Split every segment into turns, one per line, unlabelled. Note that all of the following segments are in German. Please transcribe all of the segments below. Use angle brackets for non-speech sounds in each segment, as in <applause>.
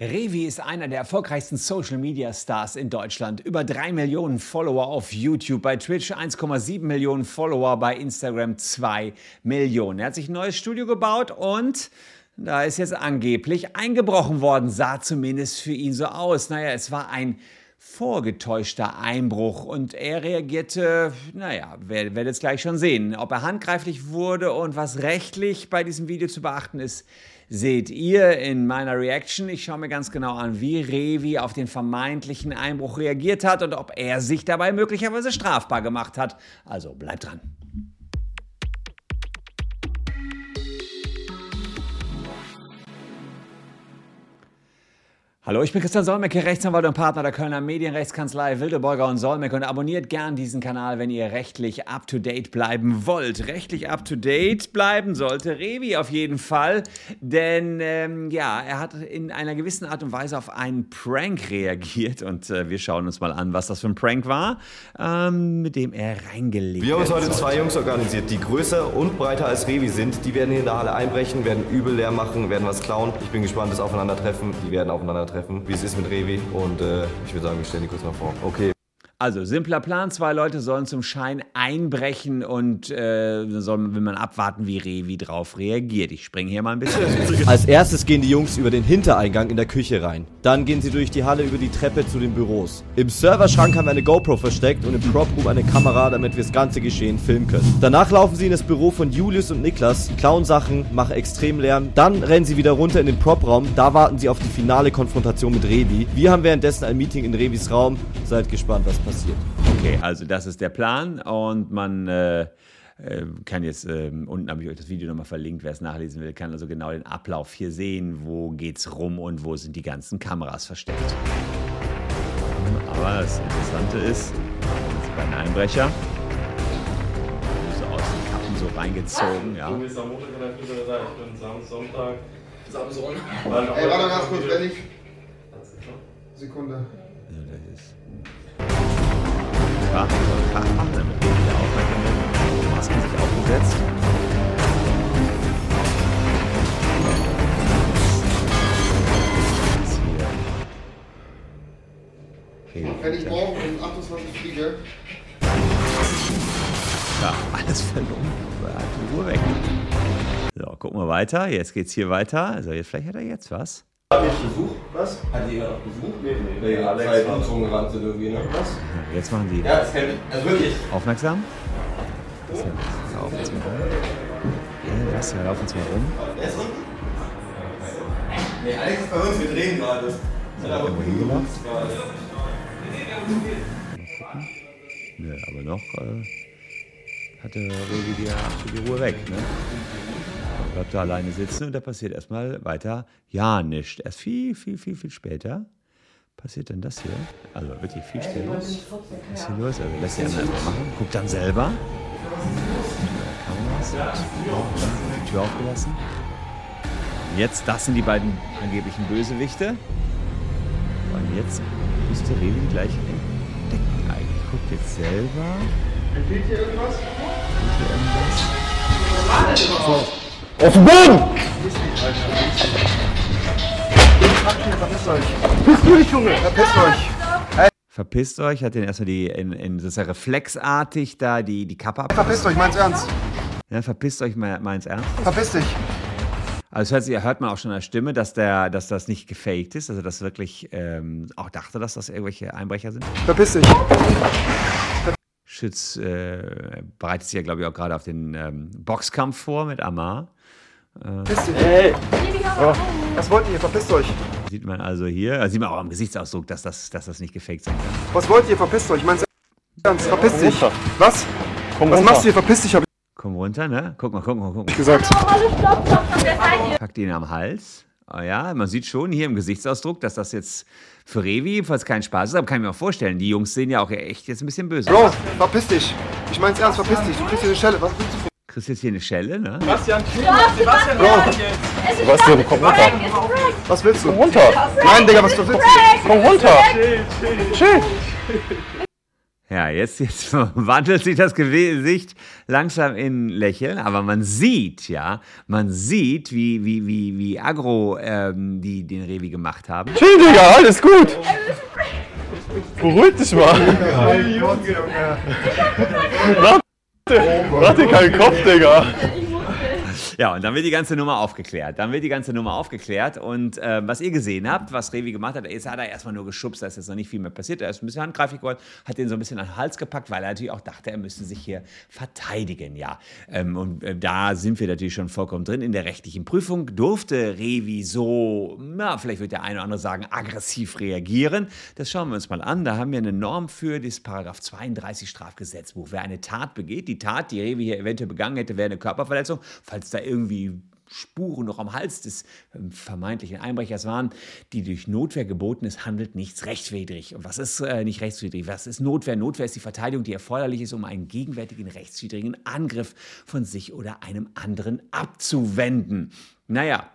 Revi ist einer der erfolgreichsten Social Media Stars in Deutschland. Über 3 Millionen Follower auf YouTube, bei Twitch 1,7 Millionen Follower, bei Instagram 2 Millionen. Er hat sich ein neues Studio gebaut und da ist jetzt angeblich eingebrochen worden, sah zumindest für ihn so aus. Naja, es war ein vorgetäuschter Einbruch und er reagierte, naja, werdet es gleich schon sehen. Ob er handgreiflich wurde und was rechtlich bei diesem Video zu beachten ist, seht ihr in meiner Reaction. Ich schaue mir ganz genau an, wie Revi auf den vermeintlichen Einbruch reagiert hat und ob er sich dabei möglicherweise strafbar gemacht hat. Also bleibt dran. Hallo, ich bin Christian Solmecke, Rechtsanwalt und Partner der Kölner Medienrechtskanzlei Wildeborger und Solmecke und abonniert gern diesen Kanal, wenn ihr rechtlich up-to-date bleiben wollt. Rechtlich up-to-date bleiben sollte Revi auf jeden Fall, denn ähm, ja, er hat in einer gewissen Art und Weise auf einen Prank reagiert und äh, wir schauen uns mal an, was das für ein Prank war, ähm, mit dem er reingelegt
Wir haben uns heute zwei Jungs organisiert, die größer und breiter als Revi sind. Die werden hier in der Halle einbrechen, werden übel leer machen, werden was klauen. Ich bin gespannt, das Aufeinandertreffen. Die werden aufeinandertreffen treffen, wie es ist mit Revi. Und äh, ich würde sagen, wir stellen die kurz mal vor. Okay.
Also, simpler Plan: zwei Leute sollen zum Schein einbrechen und äh, soll, will man abwarten, wie Revi drauf reagiert. Ich springe hier mal ein bisschen. <laughs>
Als erstes gehen die Jungs über den Hintereingang in der Küche rein. Dann gehen sie durch die Halle über die Treppe zu den Büros. Im Serverschrank haben wir eine GoPro versteckt und im Prop Room eine Kamera, damit wir das ganze Geschehen filmen können. Danach laufen sie in das Büro von Julius und Niklas, klauen Sachen, machen extrem Lärm. Dann rennen sie wieder runter in den Prop-Raum. Da warten sie auf die finale Konfrontation mit Revi. Wir haben währenddessen ein Meeting in Revis Raum. Seid gespannt, was passiert.
Okay, also das ist der Plan und man äh, äh kann jetzt, äh, unten habe ich euch das Video nochmal verlinkt, wer es nachlesen will, kann also genau den Ablauf hier sehen, wo geht's rum und wo sind die ganzen Kameras versteckt. Aber das Interessante ist, das beiden Einbrecher, so aus den Kappen so reingezogen, ja.
Du bist am Montag da, ich bin Sam Sonntag. Ey,
warte ganz kurz, wenn ich. Sekunde.
Ja, das ist Sprache Tag machen, damit wir wieder aufmerksam Die Masken sich aufgesetzt.
Wenn ich morgen um 28 fliege.
Ja, alles verloren. Die Uhr weg. So, gucken wir weiter. Jetzt geht's hier weiter. Also, jetzt, vielleicht hat er jetzt was.
Hat nicht Besuch? Was? Hat jemand noch Besuch? Nee, nee. nee Alex zwei Blutzungen gerannt sind irgendwie, ne? Was?
Jetzt machen die.
Ja, das kennt Also wirklich.
Aufmerksam? Das ja, laufen jetzt mal rum. Ja, das, ja, laufen jetzt mal rum.
Er ist unten? Nee, Alex ist bei uns, wir drehen gerade. Das hat aber
irgendwo hingemacht. Nö, aber noch äh, hatte die, die Ruhe weg, ne? Bleibt da alleine sitzen und da passiert erstmal weiter ja nichts. Erst viel, viel, viel, viel später passiert dann das hier. Also wirklich viel später. Was ist hier los? Also lässt die anderen erstmal machen, guckt dann selber. Kameras, die Tür aufgelassen. Und jetzt, das sind die beiden angeblichen Bösewichte. Und jetzt müsste Revi gleich entdecken eigentlich. Guckt jetzt selber.
Fehlt hier irgendwas?
Fehlt hier irgendwas?
So.
Auf den Boden!
Verpisst euch! Verpisst euch, Junge! Verpisst euch!
Verpisst euch, hat den erstmal die, in, in, das ist ja reflexartig da die, die Kappe ab.
Verpisst euch, meins ernst!
Ja, verpisst euch, meins ernst.
Verpiss dich!
Also hört, hört man auch schon an der Stimme, dass, der, dass das nicht gefaked ist, also dass wirklich ähm, auch dachte, dass das irgendwelche Einbrecher sind.
Verpiss dich!
Schütz äh, bereitet sich ja, glaube ich, auch gerade auf den ähm, Boxkampf vor mit Amar.
Verpisst dich! Hey! Oh, was wollt ihr? Verpisst euch!
Sieht man also hier, also sieht man auch am Gesichtsausdruck, dass das, dass das nicht gefaked sein kann.
Was wollt ihr? Verpisst euch! Meins ernst! Verpiss dich! Was? Komm was runter. machst du hier? Verpiss dich! Hab ich
Komm runter, ne? Guck mal, guck mal, guck mal.
gesagt.
Packt ihn am Hals. Oh ja, man sieht schon hier im Gesichtsausdruck, dass das jetzt für Revi jedenfalls kein Spaß ist, aber kann ich mir auch vorstellen, die Jungs sehen ja auch echt jetzt ein bisschen böse
Bro, verpiss dich. Ich mein's ernst, verpiss dich. Du kriegst hier eine Schelle. Was willst du von
Kriegst jetzt hier eine Schelle, ne?
Sebastian, Sebastian,
Bro.
Sebastian, komm runter.
Was willst du?
Komm runter.
Nein, Digga, was willst du?
Komm runter.
Chill, chill.
Chill. <laughs>
Ja, jetzt, jetzt <laughs> wandelt sich das Gesicht langsam in Lächeln, aber man sieht, ja, man sieht, wie, wie, wie, wie agro ähm, die den Revi gemacht haben.
Chill, Digga, alles gut. Beruhig dich mal. Warte, warte, kein Kopf, Digga.
Ja, und dann wird die ganze Nummer aufgeklärt. Dann wird die ganze Nummer aufgeklärt. Und äh, was ihr gesehen habt, was Revi gemacht hat, ist, hat er erstmal nur geschubst, da ist jetzt noch nicht viel mehr passiert. Er ist ein bisschen handgreiflich geworden, hat den so ein bisschen an den Hals gepackt, weil er natürlich auch dachte, er müsste sich hier verteidigen. Ja, ähm, und äh, da sind wir natürlich schon vollkommen drin. In der rechtlichen Prüfung durfte Revi so, na, vielleicht wird der eine oder andere sagen, aggressiv reagieren. Das schauen wir uns mal an. Da haben wir eine Norm für das Paragraph 32 Strafgesetzbuch. Wer eine Tat begeht, die Tat, die Revi hier eventuell begangen hätte, wäre eine Körperverletzung, falls da irgendwie Spuren noch am Hals des ähm, vermeintlichen Einbrechers waren, die durch Notwehr geboten ist, handelt nichts rechtswidrig. Und was ist äh, nicht rechtswidrig? Was ist Notwehr? Notwehr ist die Verteidigung, die erforderlich ist, um einen gegenwärtigen rechtswidrigen Angriff von sich oder einem anderen abzuwenden. Naja,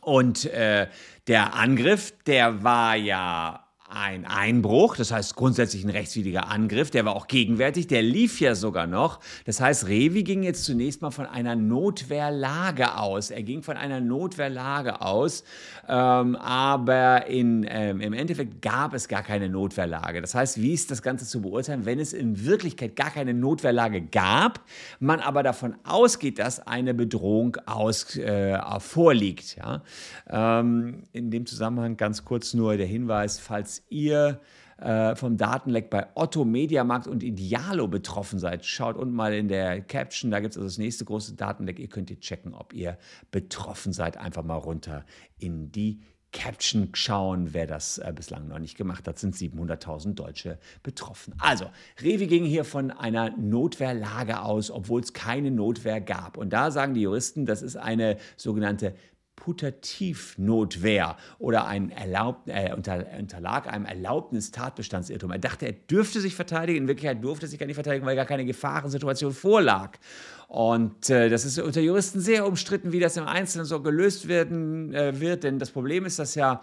und äh, der Angriff, der war ja ein Einbruch, das heißt grundsätzlich ein rechtswidriger Angriff, der war auch gegenwärtig, der lief ja sogar noch. Das heißt, Revi ging jetzt zunächst mal von einer Notwehrlage aus. Er ging von einer Notwehrlage aus, ähm, aber in, ähm, im Endeffekt gab es gar keine Notwehrlage. Das heißt, wie ist das Ganze zu beurteilen, wenn es in Wirklichkeit gar keine Notwehrlage gab, man aber davon ausgeht, dass eine Bedrohung aus, äh, vorliegt. Ja? Ähm, in dem Zusammenhang ganz kurz nur der Hinweis, falls ihr äh, vom Datenleck bei Otto, Mediamarkt und Idealo betroffen seid, schaut unten mal in der Caption, da gibt es also das nächste große Datenleck. Ihr könnt hier checken, ob ihr betroffen seid. Einfach mal runter in die Caption schauen. Wer das äh, bislang noch nicht gemacht hat, sind 700.000 Deutsche betroffen. Also, Revi ging hier von einer Notwehrlage aus, obwohl es keine Notwehr gab. Und da sagen die Juristen, das ist eine sogenannte Putativnotwehr oder ein Erlaub, äh, unter, unterlag einem Erlaubnis-Tatbestandsirrtum. Er dachte, er dürfte sich verteidigen, in Wirklichkeit durfte er sich gar nicht verteidigen, weil gar keine Gefahrensituation vorlag. Und äh, das ist unter Juristen sehr umstritten, wie das im Einzelnen so gelöst werden äh, wird, denn das Problem ist, dass ja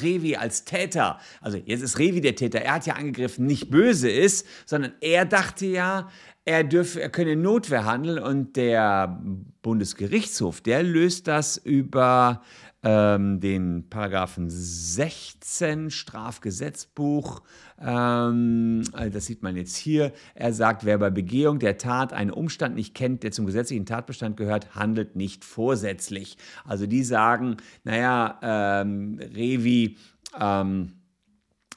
Revi als Täter, also jetzt ist Revi der Täter, er hat ja angegriffen, nicht böse ist, sondern er dachte ja, er, dürfe, er könne Notwehr handeln und der Bundesgerichtshof, der löst das über ähm, den Paragraphen 16 Strafgesetzbuch. Ähm, also das sieht man jetzt hier. Er sagt, wer bei Begehung der Tat einen Umstand nicht kennt, der zum gesetzlichen Tatbestand gehört, handelt nicht vorsätzlich. Also die sagen, naja, ähm, Revi, ähm,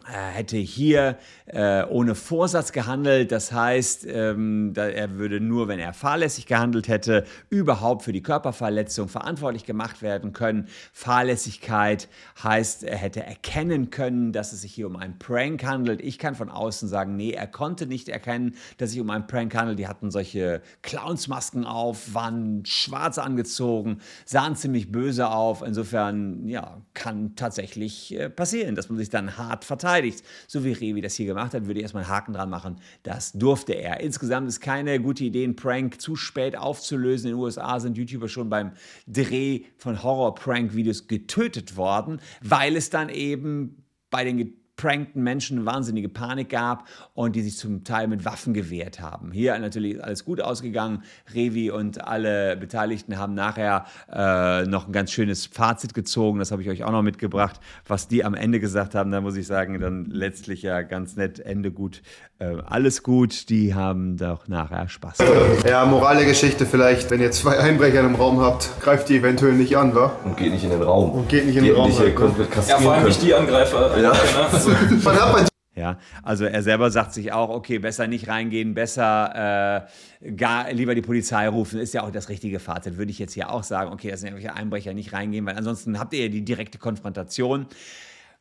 hätte hier äh, ohne Vorsatz gehandelt. Das heißt, ähm, da er würde nur, wenn er fahrlässig gehandelt hätte, überhaupt für die Körperverletzung verantwortlich gemacht werden können. Fahrlässigkeit heißt, er hätte erkennen können, dass es sich hier um einen Prank handelt. Ich kann von außen sagen, nee, er konnte nicht erkennen, dass es sich um einen Prank handelt. Die hatten solche Clownsmasken auf, waren schwarz angezogen, sahen ziemlich böse auf. Insofern, ja, kann tatsächlich äh, passieren, dass man sich dann hart verteidigt verteidigt. So wie Revi das hier gemacht hat, würde ich erstmal einen Haken dran machen. Das durfte er. Insgesamt ist keine gute Idee, einen Prank zu spät aufzulösen. In den USA sind YouTuber schon beim Dreh von Horror-Prank-Videos getötet worden, weil es dann eben bei den geprankten Menschen wahnsinnige Panik gab und die sich zum Teil mit Waffen gewehrt haben. Hier natürlich alles gut ausgegangen. Revi und alle Beteiligten haben nachher äh, noch ein ganz schönes Fazit gezogen. Das habe ich euch auch noch mitgebracht. Was die am Ende gesagt haben, da muss ich sagen, dann letztlich ja ganz nett, Ende gut, äh, alles gut. Die haben doch nachher Spaß.
Ja, morale Geschichte vielleicht, wenn ihr zwei Einbrecher im Raum habt, greift die eventuell nicht an, wa?
Und geht nicht in den Raum.
Und geht nicht in den Raum.
Nicht,
halt, ne?
ja, vor allem nicht die Angreifer. Ja. <laughs> <laughs>
Man hat man
Ja, also er selber sagt sich auch, okay, besser nicht reingehen, besser äh, gar lieber die Polizei rufen, ist ja auch das richtige Fazit. Würde ich jetzt hier auch sagen, okay, das sind irgendwelche Einbrecher, nicht reingehen, weil ansonsten habt ihr ja die direkte Konfrontation.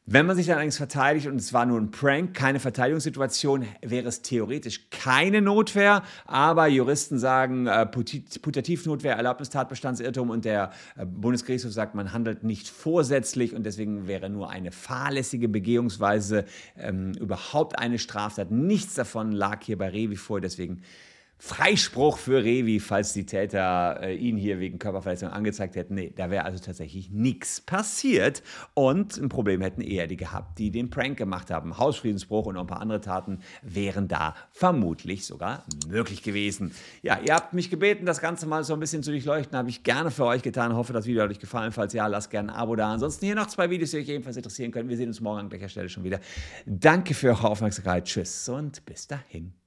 Wenn man sich dann allerdings verteidigt und es war nur ein Prank, keine Verteidigungssituation, wäre es theoretisch keine Notwehr. Aber Juristen sagen, äh, Putativnotwehr, Erlaubnistatbestandsirrtum und der äh, Bundesgerichtshof sagt, man handelt nicht vorsätzlich und deswegen wäre nur eine fahrlässige Begehungsweise ähm, überhaupt eine Straftat. Nichts davon lag hier bei Revi vor, deswegen Freispruch für Revi, falls die Täter äh, ihn hier wegen Körperverletzung angezeigt hätten. Nee, da wäre also tatsächlich nichts passiert. Und ein Problem hätten eher die gehabt, die den Prank gemacht haben. Hausfriedensbruch und noch ein paar andere Taten wären da vermutlich sogar möglich gewesen. Ja, ihr habt mich gebeten, das Ganze mal so ein bisschen zu durchleuchten. Habe ich gerne für euch getan. Hoffe, das Video hat euch gefallen. Falls ja, lasst gerne ein Abo da. Ansonsten hier noch zwei Videos, die euch ebenfalls interessieren können. Wir sehen uns morgen an gleicher Stelle schon wieder. Danke für eure Aufmerksamkeit. Tschüss und bis dahin.